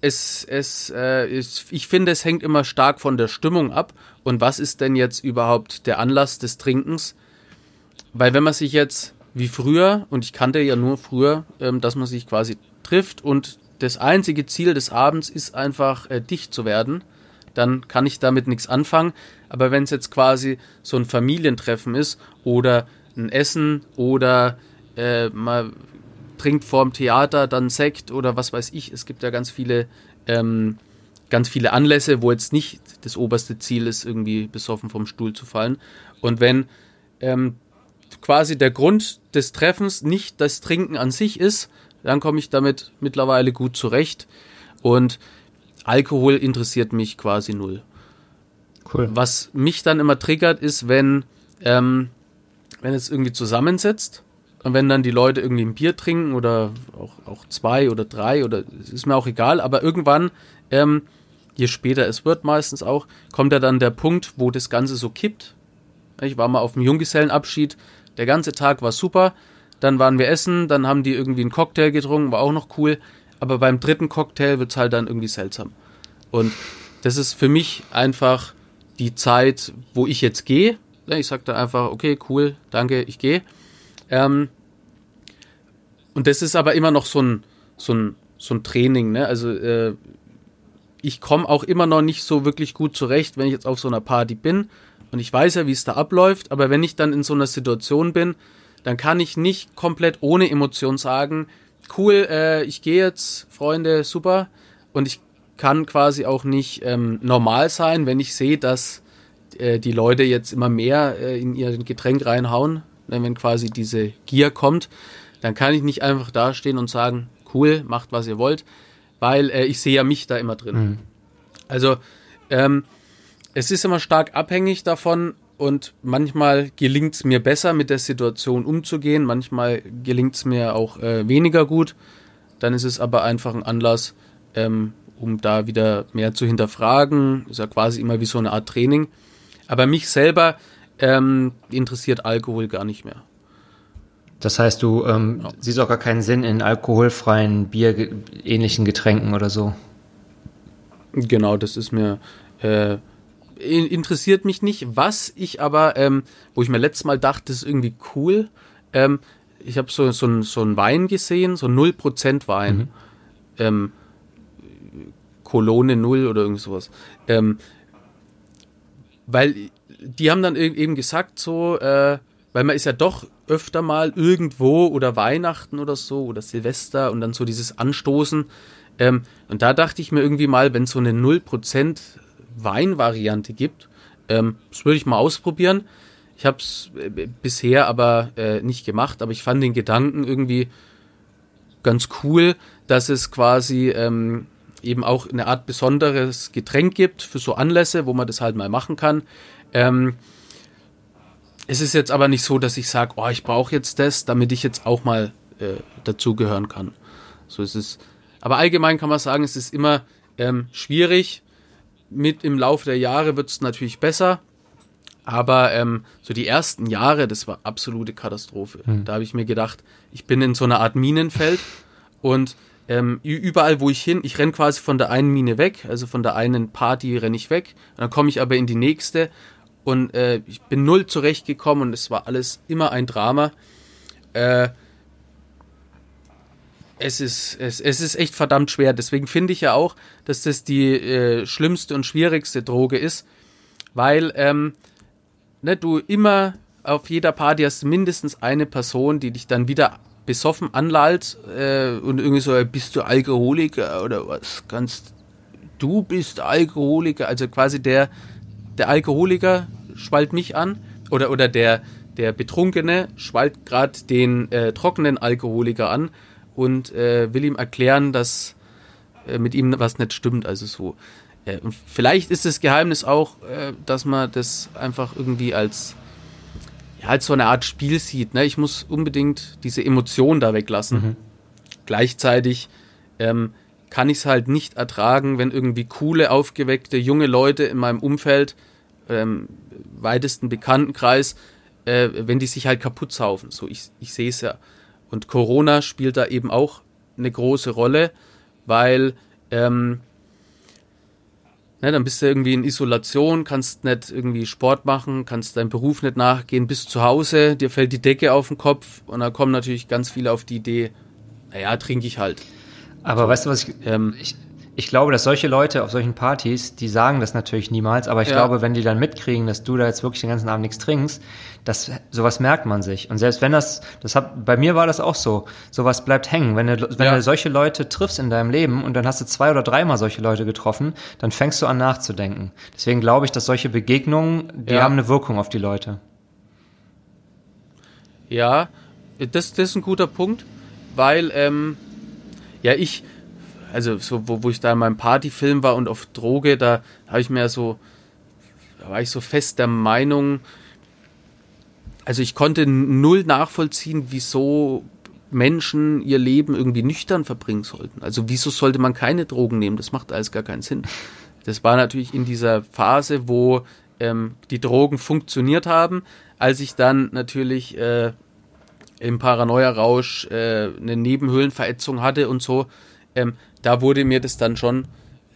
es, es, äh, ich, ich finde, es hängt immer stark von der Stimmung ab. Und was ist denn jetzt überhaupt der Anlass des Trinkens? Weil wenn man sich jetzt wie früher, und ich kannte ja nur früher, ähm, dass man sich quasi trifft und das einzige Ziel des Abends ist einfach äh, dicht zu werden, dann kann ich damit nichts anfangen. Aber wenn es jetzt quasi so ein Familientreffen ist oder ein Essen oder äh, man trinkt vorm Theater dann Sekt oder was weiß ich, es gibt ja ganz viele, ähm, ganz viele Anlässe, wo jetzt nicht das oberste Ziel ist, irgendwie besoffen vom Stuhl zu fallen. Und wenn ähm, quasi der Grund des Treffens nicht das Trinken an sich ist, dann komme ich damit mittlerweile gut zurecht. Und Alkohol interessiert mich quasi null. Cool. Was mich dann immer triggert, ist, wenn, ähm, wenn es irgendwie zusammensetzt und wenn dann die Leute irgendwie ein Bier trinken oder auch, auch zwei oder drei oder ist mir auch egal, aber irgendwann, ähm, je später es wird meistens auch, kommt ja dann der Punkt, wo das Ganze so kippt. Ich war mal auf dem Junggesellenabschied, der ganze Tag war super, dann waren wir essen, dann haben die irgendwie einen Cocktail getrunken, war auch noch cool, aber beim dritten Cocktail wird es halt dann irgendwie seltsam. Und das ist für mich einfach die Zeit, wo ich jetzt gehe. Ich sage da einfach, okay, cool, danke, ich gehe. Ähm, und das ist aber immer noch so ein, so ein, so ein Training. Ne? Also äh, ich komme auch immer noch nicht so wirklich gut zurecht, wenn ich jetzt auf so einer Party bin. Und ich weiß ja, wie es da abläuft. Aber wenn ich dann in so einer Situation bin, dann kann ich nicht komplett ohne Emotion sagen, cool, äh, ich gehe jetzt, Freunde, super. Und ich kann quasi auch nicht ähm, normal sein, wenn ich sehe, dass äh, die Leute jetzt immer mehr äh, in ihr Getränk reinhauen, ne, wenn quasi diese Gier kommt, dann kann ich nicht einfach dastehen und sagen, cool, macht was ihr wollt, weil äh, ich sehe ja mich da immer drin. Mhm. Also ähm, es ist immer stark abhängig davon und manchmal gelingt es mir besser, mit der Situation umzugehen, manchmal gelingt es mir auch äh, weniger gut. Dann ist es aber einfach ein Anlass, ähm, um da wieder mehr zu hinterfragen. Ist ja quasi immer wie so eine Art Training. Aber mich selber ähm, interessiert Alkohol gar nicht mehr.
Das heißt, du ähm, ja. siehst auch gar keinen Sinn in alkoholfreien, bierähnlichen Getränken oder so.
Genau, das ist mir äh, interessiert mich nicht. Was ich aber, ähm, wo ich mir letztes Mal dachte, ist irgendwie cool. Ähm, ich habe so, so, so einen Wein gesehen, so 0% Wein. Mhm. Ähm, Kolone Null oder irgend sowas. Ähm, weil die haben dann eben gesagt, so, äh, weil man ist ja doch öfter mal irgendwo oder Weihnachten oder so oder Silvester und dann so dieses Anstoßen. Ähm, und da dachte ich mir irgendwie mal, wenn so eine 0% Weinvariante gibt, ähm, das würde ich mal ausprobieren. Ich habe es äh, bisher aber äh, nicht gemacht, aber ich fand den Gedanken irgendwie ganz cool, dass es quasi ähm, eben auch eine Art besonderes Getränk gibt für so Anlässe, wo man das halt mal machen kann. Ähm, es ist jetzt aber nicht so, dass ich sage, oh, ich brauche jetzt das, damit ich jetzt auch mal äh, dazugehören kann. So ist es. Aber allgemein kann man sagen, es ist immer ähm, schwierig. Mit im Laufe der Jahre wird es natürlich besser. Aber ähm, so die ersten Jahre, das war absolute Katastrophe. Hm. Da habe ich mir gedacht, ich bin in so einer Art Minenfeld und ähm, überall, wo ich hin, ich renne quasi von der einen Mine weg, also von der einen Party renne ich weg, dann komme ich aber in die nächste und äh, ich bin null zurechtgekommen und es war alles immer ein Drama. Äh, es ist, es, es ist echt verdammt schwer. Deswegen finde ich ja auch, dass das die äh, schlimmste und schwierigste Droge ist, weil ähm, ne, du immer auf jeder Party hast mindestens eine Person, die dich dann wieder besoffen anlallt äh, und irgendwie so, bist du Alkoholiker oder was? Ganz, du bist Alkoholiker, also quasi der, der Alkoholiker schwallt mich an oder, oder der, der Betrunkene schwallt gerade den äh, trockenen Alkoholiker an und äh, will ihm erklären, dass äh, mit ihm was nicht stimmt, also so. Äh, und vielleicht ist das Geheimnis auch, äh, dass man das einfach irgendwie als ja, halt so eine Art Spiel sieht. Ne? Ich muss unbedingt diese Emotion da weglassen. Mhm. Gleichzeitig ähm, kann ich es halt nicht ertragen, wenn irgendwie coole, aufgeweckte, junge Leute in meinem Umfeld, ähm, weitesten Bekanntenkreis, äh, wenn die sich halt kaputt saufen. So, ich, ich sehe es ja. Und Corona spielt da eben auch eine große Rolle, weil ähm, ne, dann bist du irgendwie in Isolation, kannst nicht irgendwie Sport machen, kannst deinem Beruf nicht nachgehen, bist zu Hause, dir fällt die Decke auf den Kopf und da kommen natürlich ganz viele auf die Idee, naja, trinke ich halt.
Aber so, weißt du, was ich, ähm, ich ich glaube, dass solche Leute auf solchen Partys, die sagen das natürlich niemals, aber ich ja. glaube, wenn die dann mitkriegen, dass du da jetzt wirklich den ganzen Abend nichts trinkst, das, sowas merkt man sich. Und selbst wenn das, das hat, bei mir war das auch so, sowas bleibt hängen. Wenn du, wenn ja. du solche Leute triffst in deinem Leben und dann hast du zwei oder dreimal solche Leute getroffen, dann fängst du an nachzudenken. Deswegen glaube ich, dass solche Begegnungen, die ja. haben eine Wirkung auf die Leute.
Ja, das, das ist ein guter Punkt, weil, ähm, ja, ich, also so, wo, wo ich da in meinem Partyfilm war und auf Droge, da habe ich mir so, war ich so fest der Meinung, also ich konnte null nachvollziehen, wieso Menschen ihr Leben irgendwie nüchtern verbringen sollten. Also wieso sollte man keine Drogen nehmen? Das macht alles gar keinen Sinn. Das war natürlich in dieser Phase, wo ähm, die Drogen funktioniert haben, als ich dann natürlich äh, im Paranoia-Rausch äh, eine Nebenhöhlenverätzung hatte und so. Ähm, da wurde mir das dann schon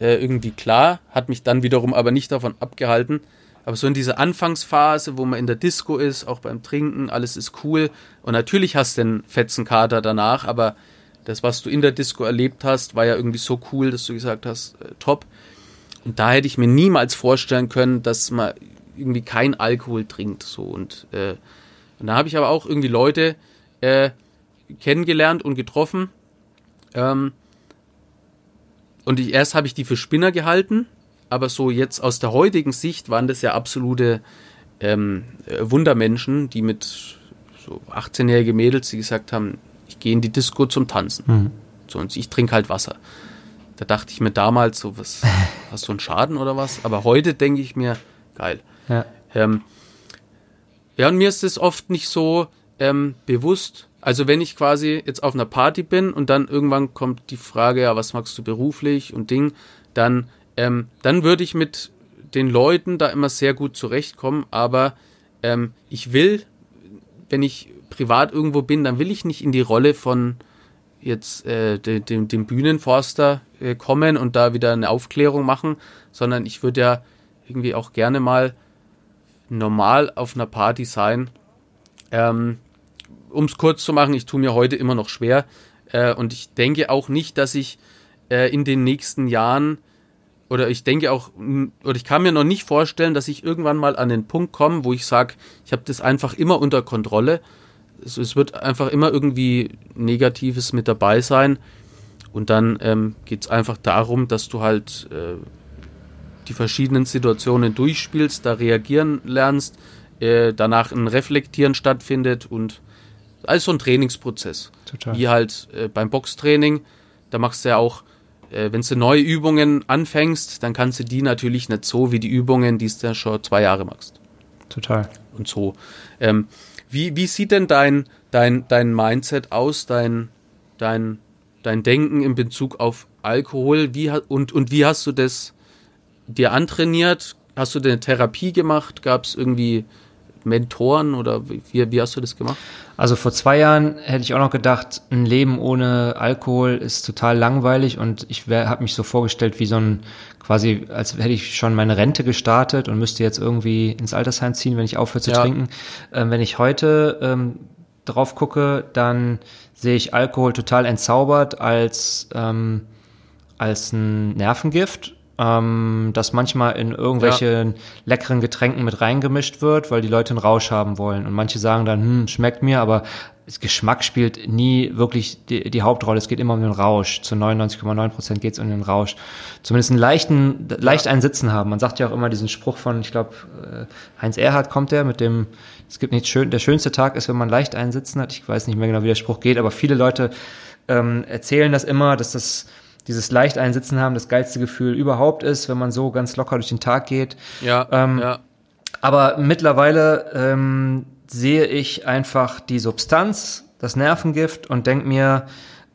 äh, irgendwie klar, hat mich dann wiederum aber nicht davon abgehalten. Aber so in dieser Anfangsphase, wo man in der Disco ist, auch beim Trinken, alles ist cool. Und natürlich hast du den Fetzenkater danach, aber das, was du in der Disco erlebt hast, war ja irgendwie so cool, dass du gesagt hast, äh, top. Und da hätte ich mir niemals vorstellen können, dass man irgendwie kein Alkohol trinkt. So. Und, äh, und da habe ich aber auch irgendwie Leute äh, kennengelernt und getroffen, ähm, und ich, erst habe ich die für Spinner gehalten, aber so jetzt aus der heutigen Sicht waren das ja absolute ähm, äh, Wundermenschen, die mit so 18-jährige Mädels, die gesagt haben, ich gehe in die Disco zum Tanzen. Mhm. So, und ich trinke halt Wasser. Da dachte ich mir damals so, was, hast du einen Schaden oder was? Aber heute denke ich mir, geil. Ja. Ähm, ja, und mir ist es oft nicht so ähm, bewusst, also wenn ich quasi jetzt auf einer Party bin und dann irgendwann kommt die Frage, ja, was magst du beruflich und Ding, dann, ähm, dann würde ich mit den Leuten da immer sehr gut zurechtkommen, aber ähm, ich will, wenn ich privat irgendwo bin, dann will ich nicht in die Rolle von jetzt äh, dem, dem, dem Bühnenforster äh, kommen und da wieder eine Aufklärung machen, sondern ich würde ja irgendwie auch gerne mal normal auf einer Party sein. Ähm, um es kurz zu machen, ich tue mir heute immer noch schwer. Äh, und ich denke auch nicht, dass ich äh, in den nächsten Jahren oder ich denke auch, oder ich kann mir noch nicht vorstellen, dass ich irgendwann mal an den Punkt komme, wo ich sage, ich habe das einfach immer unter Kontrolle. Es, es, wird einfach immer irgendwie Negatives mit dabei sein. Und dann ähm, geht es einfach darum, dass du halt äh, die verschiedenen Situationen durchspielst, da reagieren lernst, äh, danach ein Reflektieren stattfindet und alles so ein Trainingsprozess. Total. Wie halt äh, beim Boxtraining, da machst du ja auch, äh, wenn du neue Übungen anfängst, dann kannst du die natürlich nicht so wie die Übungen, die du ja schon zwei Jahre machst.
Total.
Und so. Ähm, wie, wie sieht denn dein, dein, dein Mindset aus, dein, dein, dein Denken in Bezug auf Alkohol? Wie, und, und wie hast du das dir antrainiert? Hast du eine Therapie gemacht? Gab es irgendwie Mentoren oder wie, wie hast du das gemacht?
Also vor zwei Jahren hätte ich auch noch gedacht, ein Leben ohne Alkohol ist total langweilig und ich habe mich so vorgestellt wie so ein quasi, als hätte ich schon meine Rente gestartet und müsste jetzt irgendwie ins Altersheim ziehen, wenn ich aufhöre zu ja. trinken. Ähm, wenn ich heute ähm, drauf gucke, dann sehe ich Alkohol total entzaubert als ähm, als ein Nervengift ähm, das manchmal in irgendwelche ja. leckeren Getränken mit reingemischt wird, weil die Leute einen Rausch haben wollen. Und manche sagen dann, hm, schmeckt mir, aber das Geschmack spielt nie wirklich die, die Hauptrolle. Es geht immer um den Rausch. Zu 99,9 Prozent geht es um den Rausch. Zumindest einen leichten, leicht einen Sitzen haben. Man sagt ja auch immer diesen Spruch von, ich glaube, äh, Heinz Erhardt kommt der mit dem, es gibt nichts schön, der schönste Tag ist, wenn man leicht einen Sitzen hat. Ich weiß nicht mehr genau, wie der Spruch geht, aber viele Leute ähm, erzählen das immer, dass das dieses leicht einsitzen haben das geilste Gefühl überhaupt ist, wenn man so ganz locker durch den Tag geht.
Ja. Ähm, ja.
Aber mittlerweile ähm, sehe ich einfach die Substanz, das Nervengift und denke mir,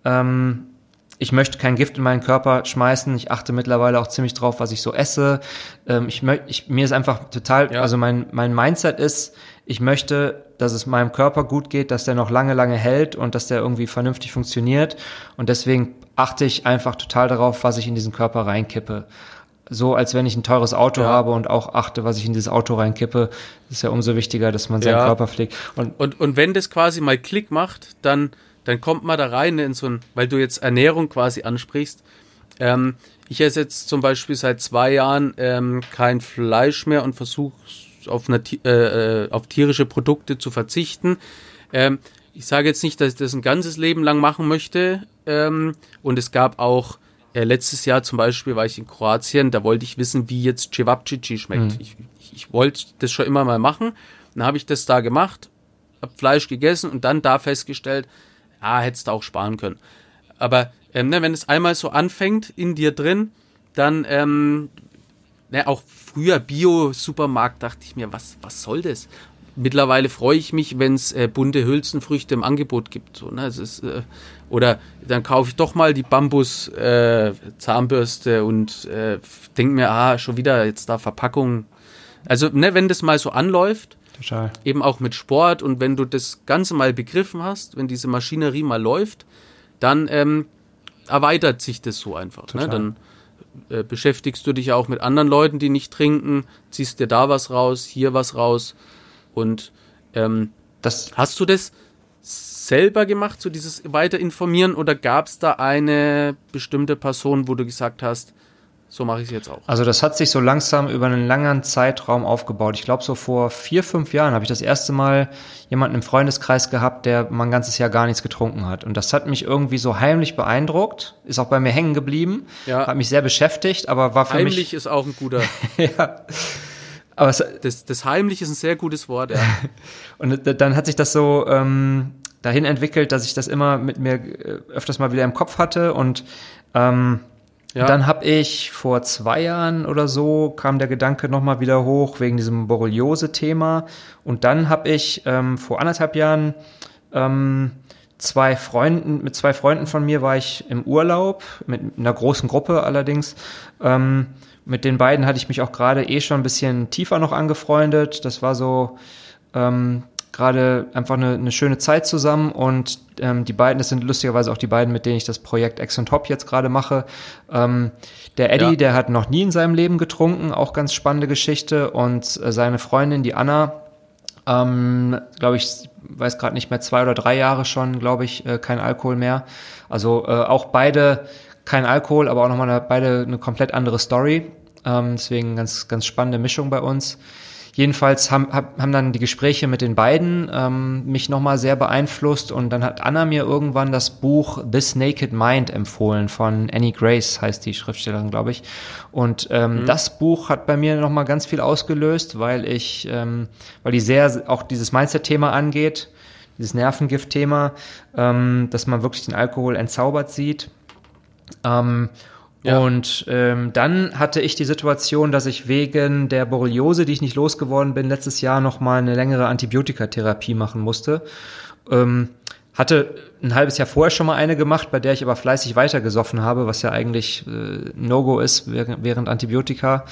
ähm, ich möchte kein Gift in meinen Körper schmeißen. Ich achte mittlerweile auch ziemlich drauf, was ich so esse. Ähm, ich möchte, ich, mir ist einfach total, ja. also mein, mein Mindset ist, ich möchte, dass es meinem Körper gut geht, dass der noch lange, lange hält und dass der irgendwie vernünftig funktioniert. Und deswegen achte ich einfach total darauf, was ich in diesen Körper reinkippe. So als wenn ich ein teures Auto ja. habe und auch achte, was ich in dieses Auto reinkippe, ist ja umso wichtiger, dass man seinen ja. Körper pflegt.
Und, und, und wenn das quasi mal Klick macht, dann, dann kommt man da rein in so ein, weil du jetzt Ernährung quasi ansprichst. Ähm, ich esse jetzt zum Beispiel seit zwei Jahren ähm, kein Fleisch mehr und versuche auf, eine, äh, äh, auf tierische Produkte zu verzichten. Ähm, ich sage jetzt nicht, dass ich das ein ganzes Leben lang machen möchte. Ähm, und es gab auch äh, letztes Jahr zum Beispiel war ich in Kroatien, da wollte ich wissen, wie jetzt Cevapcici schmeckt. Mhm. Ich, ich, ich wollte das schon immer mal machen. Dann habe ich das da gemacht, habe Fleisch gegessen und dann da festgestellt, ah, hättest du auch sparen können. Aber ähm, ne, wenn es einmal so anfängt in dir drin, dann ähm, ne, auch früher Bio-Supermarkt dachte ich mir, was, was soll das? Mittlerweile freue ich mich, wenn es äh, bunte Hülsenfrüchte im Angebot gibt. So, ne? es ist, äh, oder dann kaufe ich doch mal die Bambus-Zahnbürste äh, und äh, denke mir, ah, schon wieder jetzt da Verpackung. Also, ne, wenn das mal so anläuft, Total. eben auch mit Sport und wenn du das Ganze mal begriffen hast, wenn diese Maschinerie mal läuft, dann ähm, erweitert sich das so einfach. Ne? Dann äh, beschäftigst du dich auch mit anderen Leuten, die nicht trinken, ziehst dir da was raus, hier was raus. Und ähm, das hast du das selber gemacht, so dieses weiter informieren, oder gab es da eine bestimmte Person, wo du gesagt hast, so mache ich es jetzt auch.
Also das hat sich so langsam über einen langen Zeitraum aufgebaut. Ich glaube, so vor vier, fünf Jahren habe ich das erste Mal jemanden im Freundeskreis gehabt, der mein ganzes Jahr gar nichts getrunken hat. Und das hat mich irgendwie so heimlich beeindruckt, ist auch bei mir hängen geblieben, ja. hat mich sehr beschäftigt, aber war für
heimlich
mich...
Heimlich ist auch ein guter... ja. Aber es, das, das heimlich ist ein sehr gutes Wort, ja.
Und dann hat sich das so ähm, dahin entwickelt, dass ich das immer mit mir äh, öfters mal wieder im Kopf hatte und ähm, ja. Dann habe ich vor zwei Jahren oder so kam der Gedanke nochmal wieder hoch wegen diesem Borreliose-Thema. Und dann habe ich ähm, vor anderthalb Jahren ähm, zwei Freunden, mit zwei Freunden von mir war ich im Urlaub, mit einer großen Gruppe allerdings. Ähm, mit den beiden hatte ich mich auch gerade eh schon ein bisschen tiefer noch angefreundet. Das war so ähm, gerade einfach eine, eine schöne Zeit zusammen und ähm, die beiden, das sind lustigerweise auch die beiden, mit denen ich das Projekt Ex und Hop jetzt gerade mache. Ähm, der Eddie, ja. der hat noch nie in seinem Leben getrunken, auch ganz spannende Geschichte und äh, seine Freundin, die Anna, ähm, glaube ich, weiß gerade nicht mehr, zwei oder drei Jahre schon, glaube ich, äh, kein Alkohol mehr. Also äh, auch beide kein Alkohol, aber auch nochmal eine, beide eine komplett andere Story. Ähm, deswegen ganz, ganz spannende Mischung bei uns. Jedenfalls haben, haben dann die Gespräche mit den beiden ähm, mich nochmal sehr beeinflusst und dann hat Anna mir irgendwann das Buch This Naked Mind empfohlen von Annie Grace, heißt die Schriftstellerin, glaube ich. Und ähm, mhm. das Buch hat bei mir nochmal ganz viel ausgelöst, weil ich, ähm, weil die sehr auch dieses Mindset-Thema angeht, dieses Nervengift-Thema, ähm, dass man wirklich den Alkohol entzaubert sieht. Ähm, ja. Und ähm, dann hatte ich die Situation, dass ich wegen der Borreliose, die ich nicht losgeworden bin, letztes Jahr nochmal eine längere Antibiotikatherapie machen musste. Ähm, hatte ein halbes Jahr vorher schon mal eine gemacht, bei der ich aber fleißig weitergesoffen habe, was ja eigentlich äh, No-Go ist während, während Antibiotika.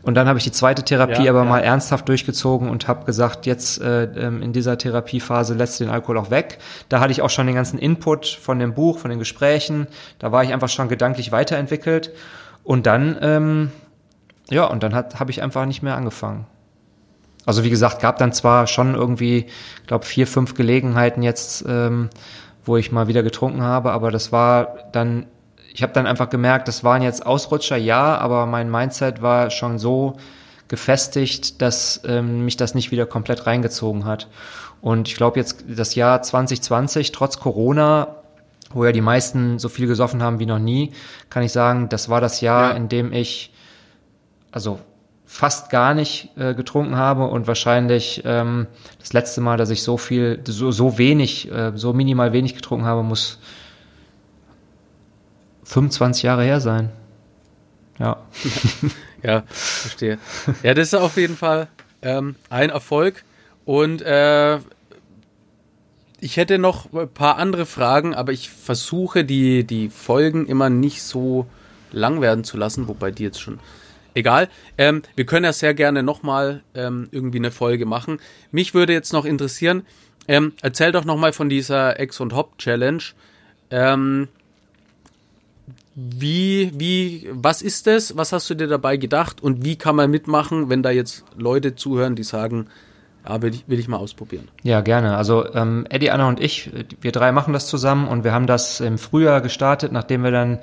Und dann habe ich die zweite Therapie ja, aber ja. mal ernsthaft durchgezogen und habe gesagt, jetzt äh, ähm, in dieser Therapiephase lässt du den Alkohol auch weg. Da hatte ich auch schon den ganzen Input von dem Buch, von den Gesprächen. Da war ich einfach schon gedanklich weiterentwickelt. Und dann, ähm, ja, und dann habe ich einfach nicht mehr angefangen. Also wie gesagt, gab dann zwar schon irgendwie, glaube vier, fünf Gelegenheiten jetzt, ähm, wo ich mal wieder getrunken habe, aber das war dann, ich habe dann einfach gemerkt, das waren jetzt Ausrutscher, ja, aber mein Mindset war schon so gefestigt, dass ähm, mich das nicht wieder komplett reingezogen hat. Und ich glaube jetzt das Jahr 2020, trotz Corona, wo ja die meisten so viel gesoffen haben wie noch nie, kann ich sagen, das war das Jahr, ja. in dem ich, also fast gar nicht äh, getrunken habe und wahrscheinlich ähm, das letzte Mal, dass ich so viel, so, so wenig, äh, so minimal wenig getrunken habe, muss 25 Jahre her sein. Ja.
ja, verstehe. Ja, das ist auf jeden Fall ähm, ein Erfolg. Und äh, ich hätte noch ein paar andere Fragen, aber ich versuche die, die Folgen immer nicht so lang werden zu lassen, wobei die jetzt schon egal. Ähm, wir können ja sehr gerne nochmal ähm, irgendwie eine Folge machen. Mich würde jetzt noch interessieren, ähm, erzähl doch nochmal von dieser Ex- und Hop-Challenge. Ähm, wie, wie, was ist das? Was hast du dir dabei gedacht? Und wie kann man mitmachen, wenn da jetzt Leute zuhören, die sagen, ja, will ich, will ich mal ausprobieren.
Ja, gerne. Also ähm, Eddie, Anna und ich, wir drei machen das zusammen und wir haben das im Frühjahr gestartet, nachdem wir dann,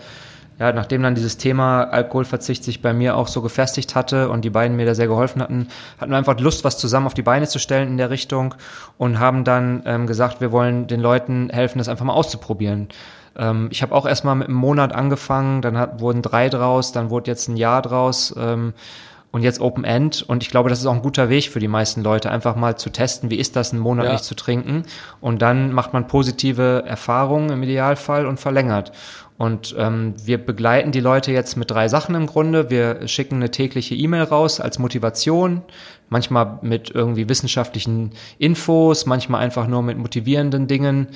ja, nachdem dann dieses Thema Alkoholverzicht sich bei mir auch so gefestigt hatte und die beiden mir da sehr geholfen hatten, hatten wir einfach Lust, was zusammen auf die Beine zu stellen in der Richtung und haben dann ähm, gesagt, wir wollen den Leuten helfen, das einfach mal auszuprobieren ähm, ich habe auch erstmal mit einem Monat angefangen, dann hat, wurden drei draus, dann wurde jetzt ein Jahr draus. Ähm, und jetzt Open End. Und ich glaube, das ist auch ein guter Weg für die meisten Leute, einfach mal zu testen, wie ist das, einen Monat ja. nicht zu trinken. Und dann macht man positive Erfahrungen im Idealfall und verlängert. Und ähm, wir begleiten die Leute jetzt mit drei Sachen im Grunde. Wir schicken eine tägliche E-Mail raus als Motivation, manchmal mit irgendwie wissenschaftlichen Infos, manchmal einfach nur mit motivierenden Dingen.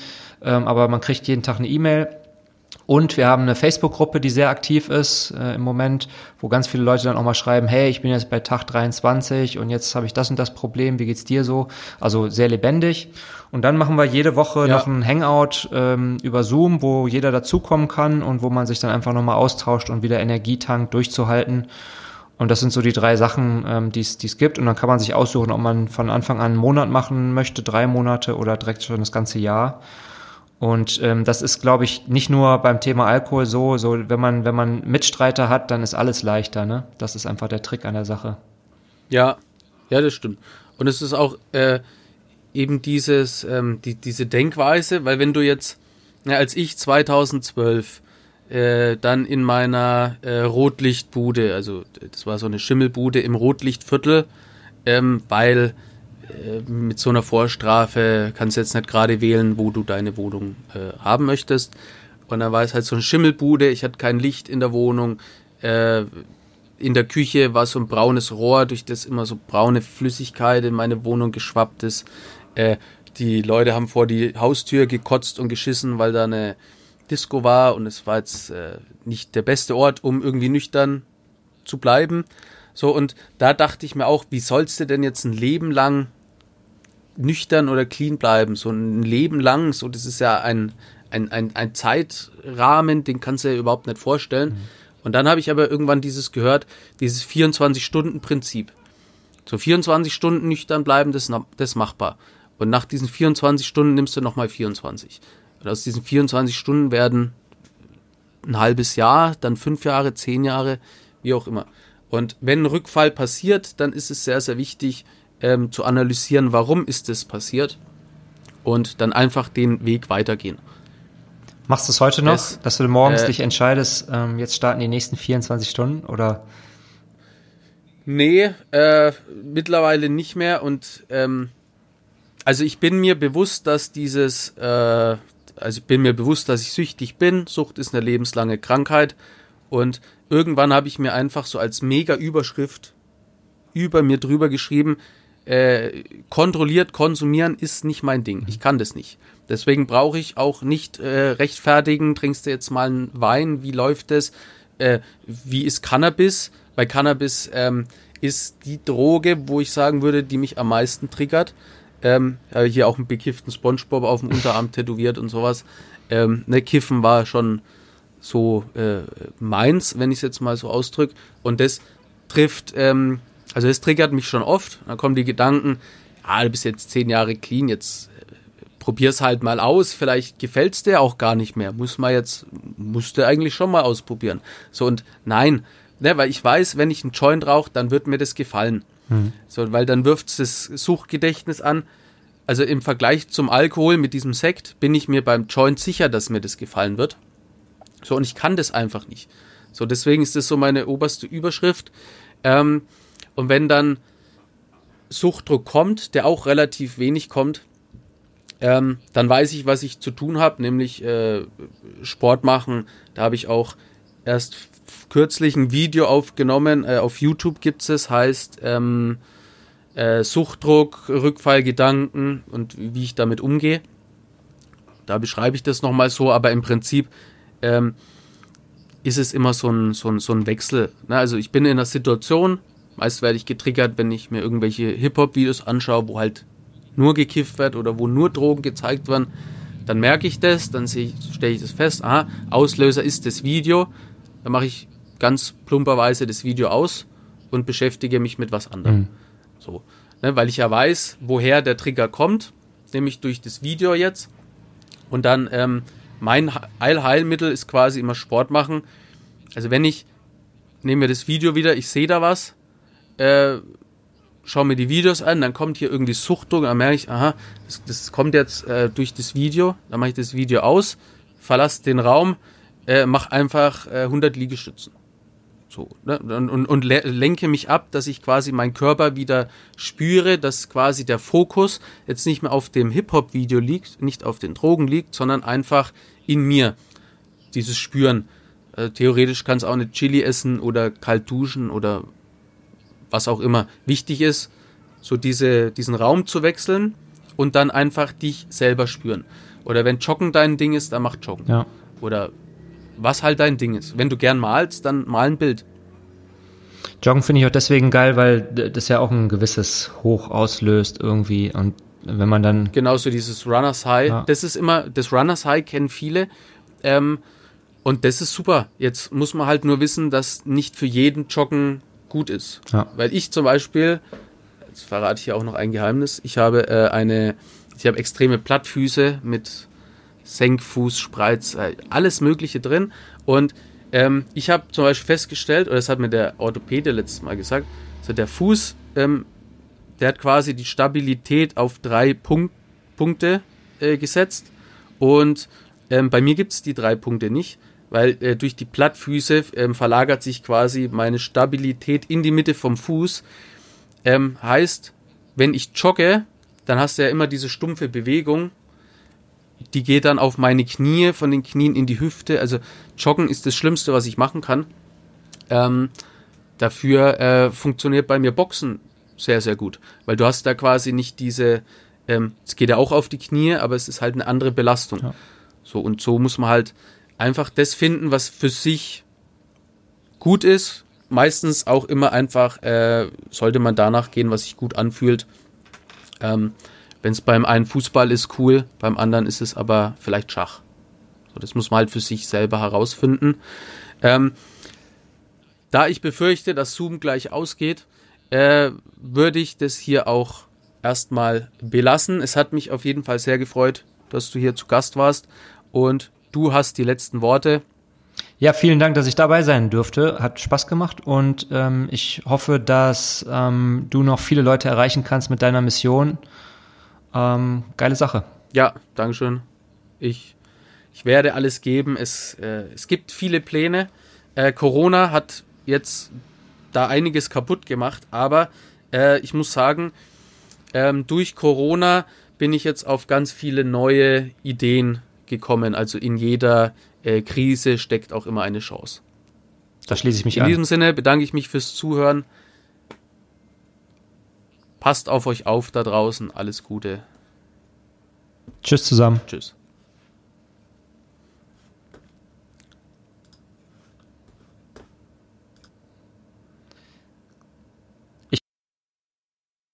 Ähm, aber man kriegt jeden Tag eine E-Mail und wir haben eine Facebook-Gruppe, die sehr aktiv ist äh, im Moment, wo ganz viele Leute dann auch mal schreiben, hey, ich bin jetzt bei Tag 23 und jetzt habe ich das und das Problem, wie geht's dir so? Also sehr lebendig. Und dann machen wir jede Woche ja. noch ein Hangout ähm, über Zoom, wo jeder dazukommen kann und wo man sich dann einfach nochmal austauscht und wieder Energie tankt, durchzuhalten. Und das sind so die drei Sachen, ähm, die es gibt. Und dann kann man sich aussuchen, ob man von Anfang an einen Monat machen möchte, drei Monate oder direkt schon das ganze Jahr. Und ähm, das ist, glaube ich, nicht nur beim Thema Alkohol so, so wenn man, wenn man Mitstreiter hat, dann ist alles leichter, ne? Das ist einfach der Trick an der Sache.
Ja, ja, das stimmt. Und es ist auch äh, eben dieses, ähm, die, diese Denkweise, weil wenn du jetzt, ja, als ich 2012 äh, dann in meiner äh, Rotlichtbude, also das war so eine Schimmelbude im Rotlichtviertel, ähm, weil mit so einer Vorstrafe kannst du jetzt nicht gerade wählen, wo du deine Wohnung äh, haben möchtest. Und dann war es halt so eine Schimmelbude, ich hatte kein Licht in der Wohnung. Äh, in der Küche war so ein braunes Rohr, durch das immer so braune Flüssigkeit in meine Wohnung geschwappt ist. Äh, die Leute haben vor die Haustür gekotzt und geschissen, weil da eine Disco war und es war jetzt äh, nicht der beste Ort, um irgendwie nüchtern zu bleiben. So, und da dachte ich mir auch, wie sollst du denn jetzt ein Leben lang nüchtern oder clean bleiben, so ein Leben lang, so das ist ja ein, ein, ein, ein Zeitrahmen, den kannst du dir überhaupt nicht vorstellen. Mhm. Und dann habe ich aber irgendwann dieses gehört, dieses 24-Stunden-Prinzip. So 24 Stunden nüchtern bleiben, das, das ist machbar. Und nach diesen 24 Stunden nimmst du nochmal 24. Und aus diesen 24 Stunden werden ein halbes Jahr, dann fünf Jahre, zehn Jahre, wie auch immer. Und wenn ein Rückfall passiert, dann ist es sehr, sehr wichtig, ähm, zu analysieren, warum ist es passiert und dann einfach den Weg weitergehen.
Machst du es heute noch, es, dass du morgens äh, dich entscheidest, ähm, jetzt starten die nächsten 24 Stunden oder?
Nee, äh, mittlerweile nicht mehr und ähm, also ich bin mir bewusst, dass dieses, äh, also ich bin mir bewusst, dass ich süchtig bin. Sucht ist eine lebenslange Krankheit und irgendwann habe ich mir einfach so als mega Überschrift über mir drüber geschrieben, äh, kontrolliert konsumieren ist nicht mein Ding. Ich kann das nicht. Deswegen brauche ich auch nicht äh, rechtfertigen, trinkst du jetzt mal einen Wein, wie läuft das? Äh, wie ist Cannabis? Bei Cannabis ähm, ist die Droge, wo ich sagen würde, die mich am meisten triggert. Ähm, hier auch einen bekifften Spongebob auf dem Unterarm tätowiert und sowas. Ähm, ne, Kiffen war schon so äh, meins, wenn ich es jetzt mal so ausdrücke. Und das trifft ähm, also es triggert mich schon oft. Dann kommen die Gedanken, ah, du bist jetzt zehn Jahre clean, jetzt äh, probier's halt mal aus, vielleicht gefällt's dir auch gar nicht mehr. Muss man jetzt, musste eigentlich schon mal ausprobieren. So und nein, ne, weil ich weiß, wenn ich einen Joint rauche, dann wird mir das gefallen. Mhm. So, weil dann wirft das Suchgedächtnis an. Also im Vergleich zum Alkohol mit diesem Sekt bin ich mir beim Joint sicher, dass mir das gefallen wird. So, und ich kann das einfach nicht. So, deswegen ist das so meine oberste Überschrift. Ähm, und wenn dann Suchtdruck kommt, der auch relativ wenig kommt, ähm, dann weiß ich, was ich zu tun habe, nämlich äh, Sport machen. Da habe ich auch erst kürzlich ein Video aufgenommen. Äh, auf YouTube gibt es, heißt ähm, äh, Suchtdruck, Rückfallgedanken und wie ich damit umgehe. Da beschreibe ich das nochmal so, aber im Prinzip ähm, ist es immer so ein, so ein, so ein Wechsel. Ne? Also ich bin in einer Situation, Meist werde ich getriggert, wenn ich mir irgendwelche Hip-Hop-Videos anschaue, wo halt nur gekifft wird oder wo nur Drogen gezeigt werden. Dann merke ich das, dann stelle ich das fest, aha, Auslöser ist das Video, dann mache ich ganz plumperweise das Video aus und beschäftige mich mit was anderem. Mhm. So, ne, weil ich ja weiß, woher der Trigger kommt, nämlich durch das Video jetzt. Und dann ähm, mein Allheilmittel ist quasi immer Sport machen. Also wenn ich nehme mir das Video wieder, ich sehe da was, äh, schaue mir die Videos an, dann kommt hier irgendwie Suchtdruck, dann merke ich, aha, das, das kommt jetzt äh, durch das Video, dann mache ich das Video aus, verlasse den Raum, äh, mache einfach äh, 100 Liegestützen. So, ne? und, und, und lenke mich ab, dass ich quasi meinen Körper wieder spüre, dass quasi der Fokus jetzt nicht mehr auf dem Hip-Hop-Video liegt, nicht auf den Drogen liegt, sondern einfach in mir. Dieses Spüren. Äh, theoretisch kann es auch eine Chili essen oder kalt duschen oder was auch immer. Wichtig ist, so diese, diesen Raum zu wechseln und dann einfach dich selber spüren. Oder wenn Joggen dein Ding ist, dann mach Joggen.
Ja.
Oder was halt dein Ding ist. Wenn du gern malst, dann mal ein Bild.
Joggen finde ich auch deswegen geil, weil das ja auch ein gewisses Hoch auslöst irgendwie und wenn man dann
genauso dieses Runners High, ja. das ist immer das Runners High kennen viele ähm, und das ist super. Jetzt muss man halt nur wissen, dass nicht für jeden Joggen gut ist,
ja.
weil ich zum Beispiel, jetzt verrate ich hier auch noch ein Geheimnis, ich habe äh, eine, ich habe extreme Plattfüße mit Senkfuß, Spreiz, äh, alles Mögliche drin. Und ähm, ich habe zum Beispiel festgestellt, oder das hat mir der Orthopäde letztes Mal gesagt, so der Fuß, ähm, der hat quasi die Stabilität auf drei Punkt, Punkte äh, gesetzt. Und ähm, bei mir gibt es die drei Punkte nicht, weil äh, durch die Plattfüße ähm, verlagert sich quasi meine Stabilität in die Mitte vom Fuß. Ähm, heißt, wenn ich jogge, dann hast du ja immer diese stumpfe Bewegung die geht dann auf meine Knie, von den Knien in die Hüfte. Also Joggen ist das Schlimmste, was ich machen kann. Ähm, dafür äh, funktioniert bei mir Boxen sehr, sehr gut, weil du hast da quasi nicht diese, ähm, es geht ja auch auf die Knie, aber es ist halt eine andere Belastung. Ja. So und so muss man halt einfach das finden, was für sich gut ist. Meistens auch immer einfach äh, sollte man danach gehen, was sich gut anfühlt. Ähm, wenn es beim einen Fußball ist, cool, beim anderen ist es aber vielleicht Schach. So, das muss man halt für sich selber herausfinden. Ähm, da ich befürchte, dass Zoom gleich ausgeht, äh, würde ich das hier auch erstmal belassen. Es hat mich auf jeden Fall sehr gefreut, dass du hier zu Gast warst und du hast die letzten Worte.
Ja, vielen Dank, dass ich dabei sein durfte. Hat Spaß gemacht und ähm, ich hoffe, dass ähm, du noch viele Leute erreichen kannst mit deiner Mission ähm, geile Sache.
Ja, Dankeschön. Ich, ich werde alles geben. Es, äh, es gibt viele Pläne. Äh, Corona hat jetzt da einiges kaputt gemacht, aber äh, ich muss sagen, ähm, durch Corona bin ich jetzt auf ganz viele neue Ideen gekommen. Also in jeder äh, Krise steckt auch immer eine Chance.
Da schließe ich mich
in
an.
In diesem Sinne bedanke ich mich fürs Zuhören. Passt auf euch auf da draußen. Alles Gute.
Tschüss zusammen.
Tschüss.